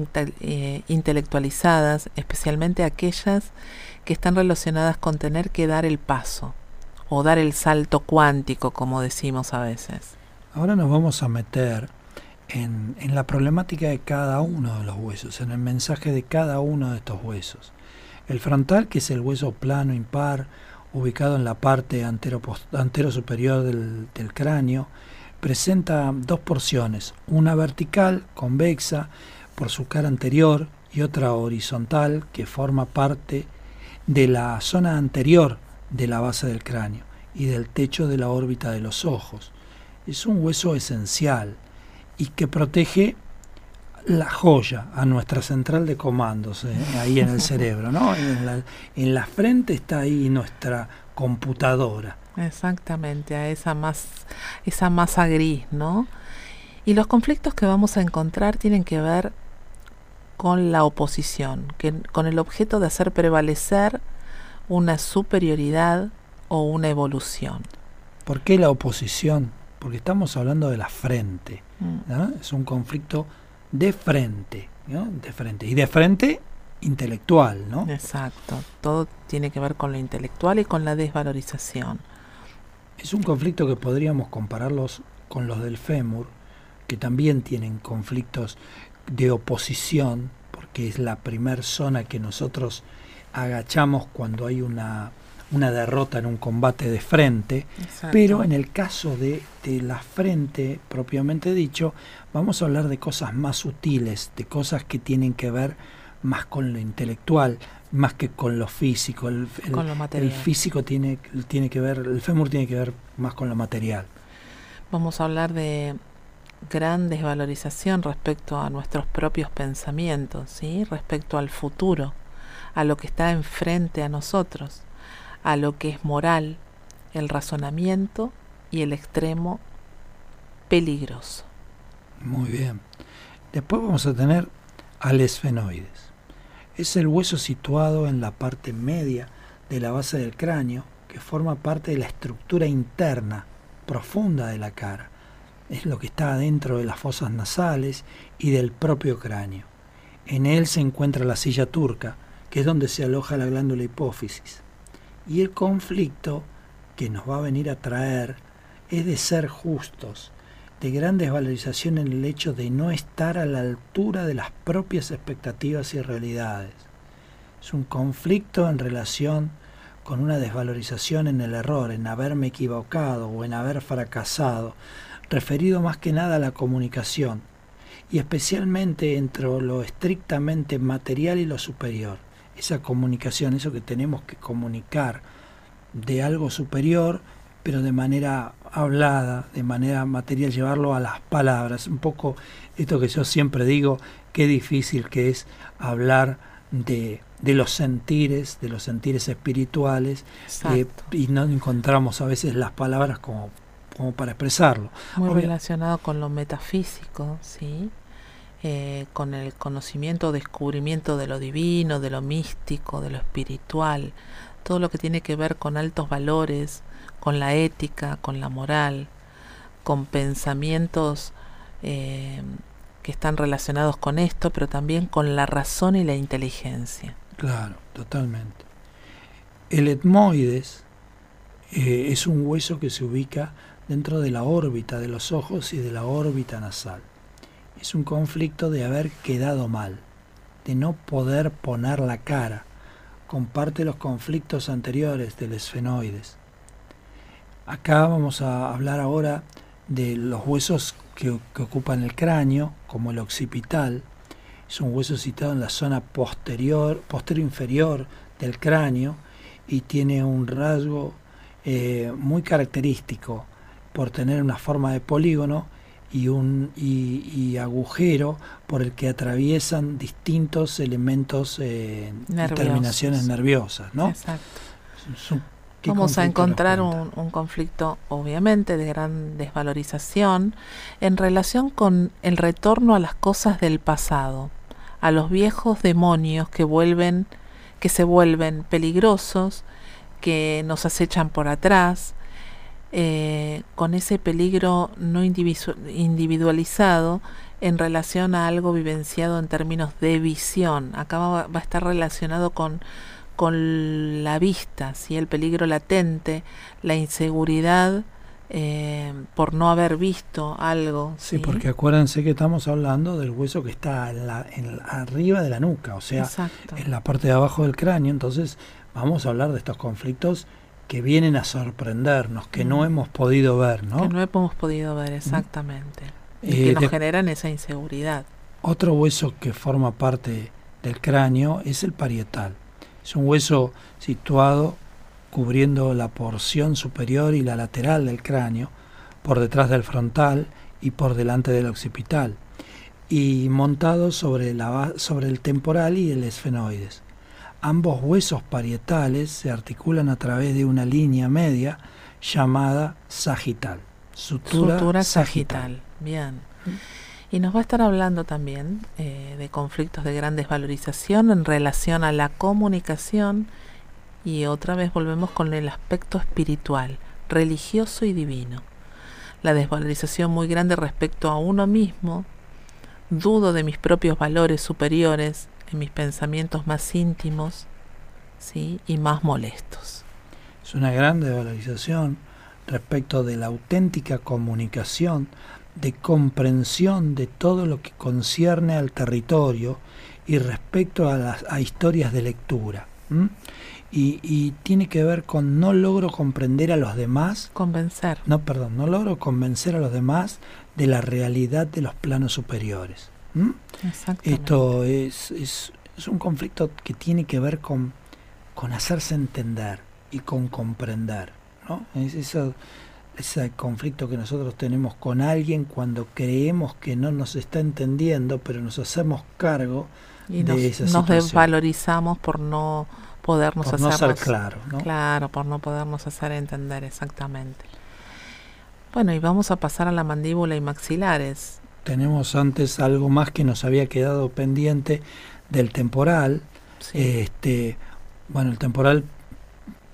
intelectualizadas, especialmente aquellas que están relacionadas con tener que dar el paso o dar el salto cuántico, como decimos a veces. Ahora nos vamos a meter en, la problemática de cada uno de los huesos, en el mensaje de cada uno de estos huesos. El frontal, que es el hueso plano impar, ubicado en la parte antero, superior del cráneo, presenta dos porciones, una vertical, convexa, por su cara anterior, y otra horizontal, que forma parte de la zona anterior de la base del cráneo y del techo de la órbita de los ojos. Es un hueso esencial y que protege la joya a nuestra central de comandos, eh, ahí en el cerebro, ¿no? En la, en la frente está ahí nuestra computadora. Exactamente, a esa, más, esa masa gris, ¿no? Y los conflictos que vamos a encontrar tienen que ver con la oposición, que, con el objeto de hacer prevalecer una superioridad o una evolución. ¿Por qué la oposición? Porque estamos hablando de la frente. Mm. Es un conflicto de frente, de frente. Y de frente intelectual, ¿no? Exacto. Todo tiene que ver con lo intelectual y con la desvalorización. Es un conflicto que podríamos compararlos con los del fémur, que también tienen conflictos de oposición, porque es la primer zona que nosotros agachamos cuando hay una, una derrota en un combate de frente, pero en el caso de, de, la frente propiamente dicho, vamos a hablar de cosas más sutiles, de cosas que tienen que ver más con lo intelectual, más que con lo físico. El, el físico tiene, tiene que ver, el fémur tiene que ver más con lo material. Vamos a hablar de gran desvalorización respecto a nuestros propios pensamientos, ¿sí? respecto al futuro, a lo que está enfrente a nosotros, a lo que es moral, el razonamiento y el extremo peligroso. Muy bien. Después vamos a tener al esfenoides. Es el hueso situado en la parte media de la base del cráneo que forma parte de la estructura interna profunda de la cara. Es lo que está dentro de las fosas nasales y del propio cráneo. En él se encuentra la silla turca, que es donde se aloja la glándula hipófisis. Y el conflicto que nos va a venir a traer es de ser justos, de gran desvalorización en el hecho de no estar a la altura de las propias expectativas y realidades. Es un conflicto en relación con una desvalorización en el error, en haberme equivocado o en haber fracasado, referido más que nada a la comunicación, y especialmente entre lo estrictamente material y lo superior. Esa comunicación, eso que tenemos que comunicar de algo superior, pero de manera hablada, de manera material, llevarlo a las palabras. Un poco esto que yo siempre digo, qué difícil que es hablar de, de los sentires, de los sentires espirituales, eh, y no encontramos a veces las palabras como, como para expresarlo. Muy relacionado con lo metafísico, ¿sí? Eh, con el conocimiento, descubrimiento de lo divino, de lo místico, de lo espiritual, todo lo que tiene que ver con altos valores, con la ética, con la moral, con pensamientos eh, que están relacionados con esto, pero también con la razón y la inteligencia. Claro, totalmente. El etmoides eh, es un hueso que se ubica dentro de la órbita de los ojos y de la órbita nasal. Es un conflicto de haber quedado mal, de no poder poner la cara. Comparte los conflictos anteriores del esfenoides. Acá vamos a hablar ahora de los huesos que, ocupan el cráneo, como el occipital. Es un hueso situado en la zona posterior, posterior inferior del cráneo y tiene un rasgo eh, muy característico por tener una forma de polígono y un y, agujero por el que atraviesan distintos elementos eh, y terminaciones nerviosas, ¿no? Exacto. Vamos a encontrar un, un, conflicto, obviamente, de gran desvalorización en relación con el retorno a las cosas del pasado, a los viejos demonios que vuelven, que se vuelven peligrosos, que nos acechan por atrás, eh, con ese peligro no individualizado en relación a algo vivenciado en términos de visión. Acá va a estar relacionado con con la vista, ¿sí? el peligro latente, la inseguridad eh, por no haber visto algo. ¿sí? porque acuérdense que estamos hablando del hueso que está en arriba de la nuca, o sea, en la parte de abajo del cráneo. Entonces, vamos a hablar de estos conflictos que vienen a sorprendernos, que no hemos podido ver, ¿no? Que no hemos podido ver, exactamente. Y que eh, nos generan esa inseguridad. Otro hueso que forma parte del cráneo es el parietal. Es un hueso situado cubriendo la porción superior y la lateral del cráneo, por detrás del frontal y por delante del occipital, y montado sobre, la, sobre el temporal y el esfenoides. Ambos huesos parietales se articulan a través de una línea media llamada sagital. Sutura, sagital. Bien. Y nos va a estar hablando también eh, de conflictos de gran desvalorización en relación a la comunicación y otra vez volvemos con el aspecto espiritual, religioso y divino. La desvalorización muy grande respecto a uno mismo, dudo de mis propios valores superiores en mis pensamientos más íntimos ¿sí? y más molestos. Es una gran desvalorización respecto de la auténtica comunicación de comprensión de todo lo que concierne al territorio y respecto a las a historias de lectura. Y, y, tiene que ver con no logro comprender a los demás. Convencer. No, perdón, no logro convencer a los demás de la realidad de los planos superiores. Esto es, es, es, un conflicto que tiene que ver con, con hacerse entender y con comprender. ¿no? Es eso ese conflicto que nosotros tenemos con alguien cuando creemos que no nos está entendiendo, pero nos hacemos cargo de nos, esa situación. Nos desvalorizamos por no podernos por no ser claro, ¿no? Claro, por no podernos hacer entender exactamente. Bueno, y vamos a pasar a la mandíbula y maxilares. Tenemos antes algo más que nos había quedado pendiente del temporal. Este, bueno, el temporal,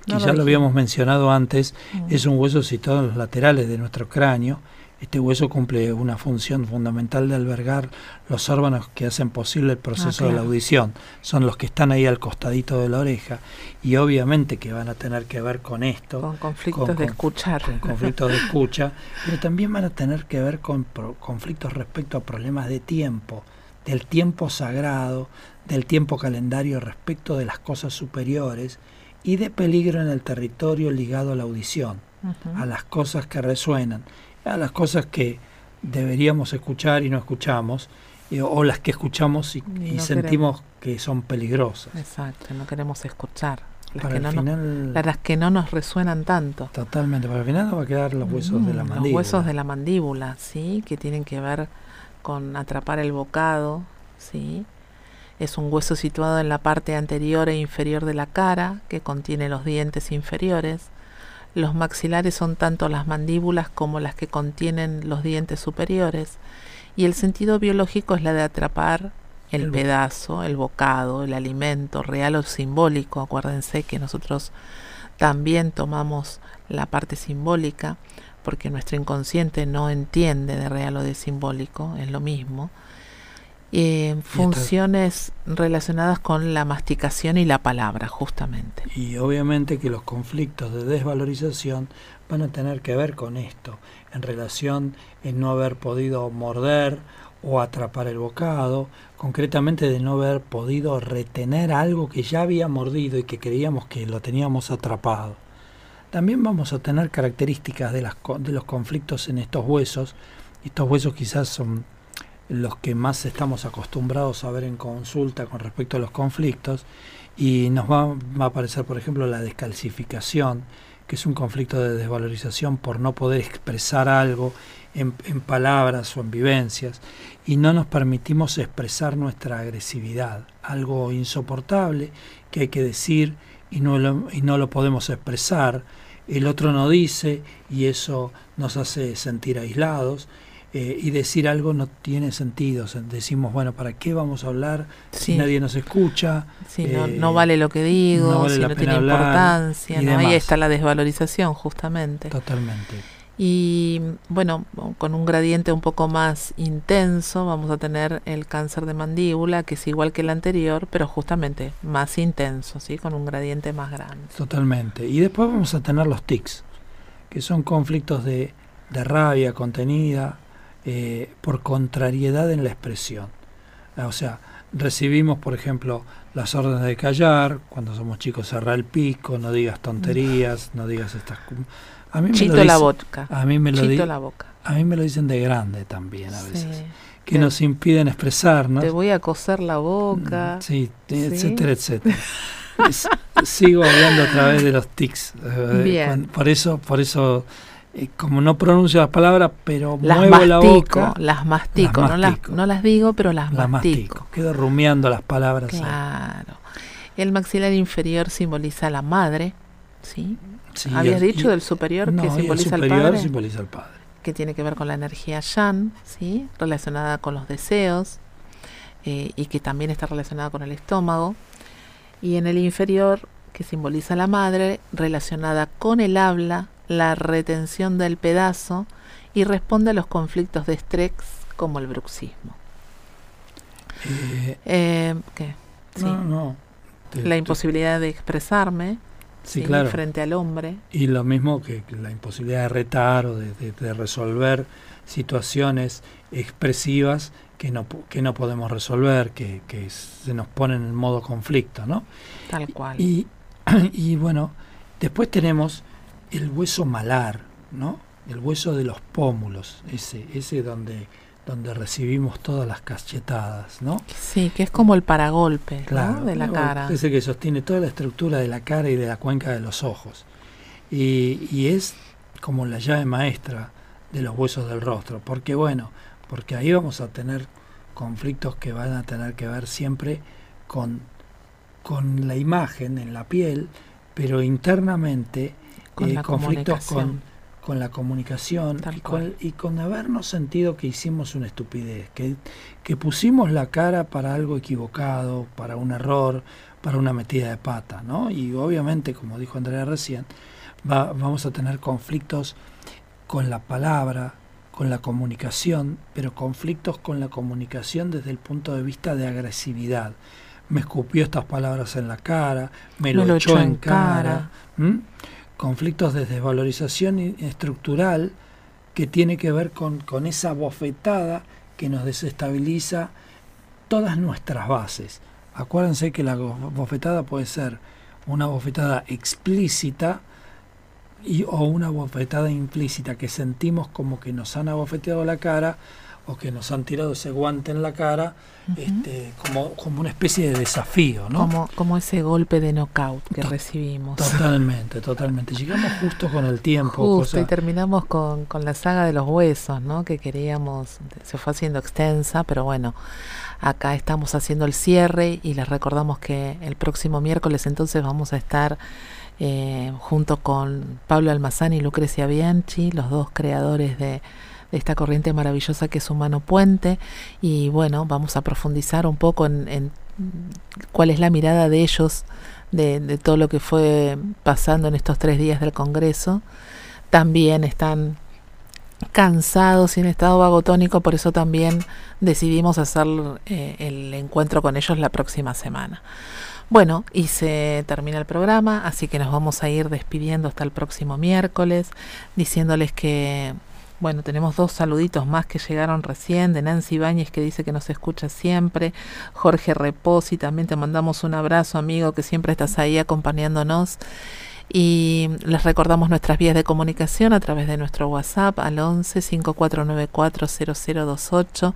que ya lo habíamos mencionado antes, mm. es un hueso situado en los laterales de nuestro cráneo este hueso cumple una función fundamental de albergar los órganos que hacen posible el proceso ah, de la audición. Son los que están ahí al costadito de la oreja y obviamente que van a tener que ver con esto. Con conflictos de escuchar. Con conflictos de escucha, pero también van a tener que ver con conflictos respecto a problemas de tiempo, del tiempo sagrado, del tiempo calendario respecto de las cosas superiores y de peligro en el territorio ligado a la audición, a las cosas que resuenan a las cosas que deberíamos escuchar y no escuchamos, o las que escuchamos y, sentimos que son peligrosas. Exacto, no queremos escuchar. Las, que no nos, las que no nos resuenan tanto. Totalmente, para el final nos va a quedar los huesos de la mandíbula. Los huesos de la mandíbula, sí, que tienen que ver con atrapar el bocado, sí. Es un hueso situado en la parte anterior e inferior de la cara, que contiene los dientes inferiores. Los maxilares son tanto las mandíbulas como las que contienen los dientes superiores, y el sentido biológico es la de atrapar el, pedazo, el bocado, el alimento real o simbólico. Acuérdense que nosotros también tomamos la parte simbólica porque nuestro inconsciente no entiende de real o de simbólico, es lo mismo. Eh, funciones relacionadas con la masticación y la palabra, justamente. Y obviamente que los conflictos de desvalorización van a tener que ver con esto, en relación en no haber podido morder o atrapar el bocado, concretamente de no haber podido retener algo que ya había mordido y que creíamos que lo teníamos atrapado. También vamos a tener características de, las, de los conflictos en estos huesos. Estos huesos quizás son los que más estamos acostumbrados a ver en consulta con respecto a los conflictos y nos va, a aparecer, por ejemplo, la descalcificación, que es un conflicto de desvalorización por no poder expresar algo en, palabras o en vivencias y no nos permitimos expresar nuestra agresividad, algo insoportable que hay que decir y no y no lo podemos expresar, el otro no dice y eso nos hace sentir aislados eh, y decir algo no tiene sentido. decimos, bueno, ¿para qué vamos a hablar si nadie nos escucha? no, vale lo que digo, si no tiene importancia. Ahí está la desvalorización, justamente. Totalmente. Y bueno, con un gradiente un poco más intenso vamos a tener el cáncer de mandíbula, que es igual que el anterior, pero justamente más intenso, ¿sí? con un gradiente más grande. Totalmente. Y después vamos a tener los tics, que son conflictos de, de rabia contenida, eh, por contrariedad en la expresión. O sea, recibimos, por ejemplo, las órdenes de callar, cuando somos chicos cerrar el pico, no digas tonterías, no digas estas... A mí me lo la boca. A mí me lo la boca. A mí me lo dicen de grande también a veces. Que nos impiden expresarnos. Te voy a coser la boca. Mm, sí, etcétera, etcétera. sigo hablando a través de los tics. Eh, por eso, por eso eh, como no pronuncio las palabras, pero muevo la boca. Las mastico, las mastico. No, las, digo, pero las, mastico. Quedo rumiando las palabras. Claro. El maxilar inferior simboliza a la madre, ¿sí? Habías dicho del superior que simboliza al padre. simboliza al padre. Que tiene que ver con la energía Yan, ¿sí? Relacionada con los deseos eh, y que también está relacionada con el estómago. Y en el inferior, que simboliza a la madre, relacionada con el habla, la retención del pedazo y responde a los conflictos de estrés como el bruxismo. Eh, eh, ¿Qué? No, no. la imposibilidad de expresarme frente al hombre. Y lo mismo que la imposibilidad de retar o de, resolver situaciones expresivas que no, que no podemos resolver, que, que, se nos ponen en modo conflicto, ¿no? Tal cual. Y, y bueno, después tenemos el hueso malar, ¿no? El hueso de los pómulos, ese, ese donde, donde recibimos todas las cachetadas, ¿no? Sí, que es como el paragolpe de la cara. Ese que sostiene toda la estructura de la cara y de la cuenca de los ojos. Y, y es como la llave maestra de los huesos del rostro, porque bueno, porque ahí vamos a tener conflictos que van a tener que ver siempre con, con la imagen en la piel, pero internamente con conflictos con, con la comunicación y con, y con, habernos sentido que hicimos una estupidez, que, que pusimos la cara para algo equivocado, para un error, para una metida de pata, ¿no? Y obviamente, como dijo Andrea recién, va, vamos a tener conflictos con la palabra, con la comunicación, pero conflictos con la comunicación desde el punto de vista de agresividad. Me escupió estas palabras en la cara, me, lo, echó en cara. Conflictos de desvalorización estructural que tiene que ver con, con esa bofetada que nos desestabiliza todas nuestras bases. Acuérdense que la bofetada puede ser una bofetada explícita, y, o una bofetada implícita que sentimos como que nos han abofeteado la cara o que nos han tirado ese guante en la cara este, como, como una especie de desafío, ¿no? Como, como ese golpe de knockout que recibimos. Totalmente, totalmente. Llegamos justo con el tiempo. Justo, y terminamos con, con la saga de los huesos, ¿no? Que queríamos, se fue haciendo extensa, pero bueno, acá estamos haciendo el cierre y les recordamos que el próximo miércoles entonces vamos a estar eh, junto con Pablo Almazán y Lucrecia Bianchi, los dos creadores de, esta corriente maravillosa que es Humano Puente. Y bueno, vamos a profundizar un poco en, cuál es la mirada de ellos de, todo lo que fue pasando en estos tres días del Congreso. También están cansados y en estado vagotónico, por eso también decidimos hacer eh, el encuentro con ellos la próxima semana. Bueno, y se termina el programa, así que nos vamos a ir despidiendo hasta el próximo miércoles, diciéndoles que, bueno, tenemos dos saluditos más que llegaron recién, de Nancy Ibáñez que dice que nos escucha siempre, Jorge Reposi, también te mandamos un abrazo amigo que siempre estás ahí acompañándonos. Y les recordamos nuestras vías de comunicación a través de nuestro WhatsApp al 11 5494 0028.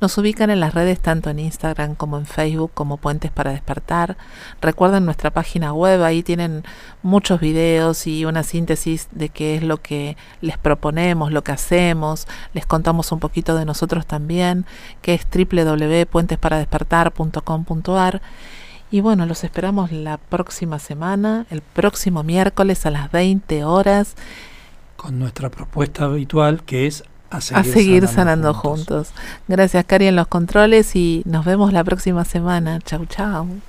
Nos ubican en las redes tanto en Instagram como en Facebook como Puentes para Despertar. Recuerden nuestra página web, ahí tienen muchos videos y una síntesis de qué es lo que les proponemos, lo que hacemos. Les contamos un poquito de nosotros también, que es www.puentesparadespertar.com.ar. Y bueno, los esperamos la próxima semana, el próximo miércoles a las 20 horas. Con nuestra propuesta habitual que es a seguir, sanando, juntos. juntos. Gracias, Cari, en los controles y nos vemos la próxima semana. Chau, chau.